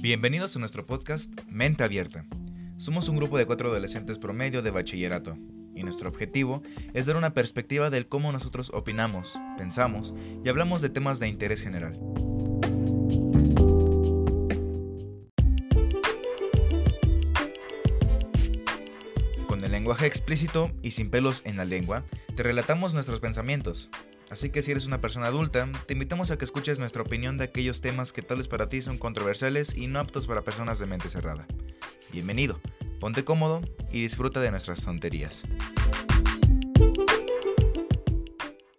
Bienvenidos a nuestro podcast Mente Abierta. Somos un grupo de cuatro adolescentes promedio de bachillerato y nuestro objetivo es dar una perspectiva del cómo nosotros opinamos, pensamos y hablamos de temas de interés general. Con el lenguaje explícito y sin pelos en la lengua, te relatamos nuestros pensamientos, Así que si eres una persona adulta, te invitamos a que escuches nuestra opinión de aquellos temas que tales para ti son controversiales y no aptos para personas de mente cerrada. Bienvenido, ponte cómodo y disfruta de nuestras tonterías.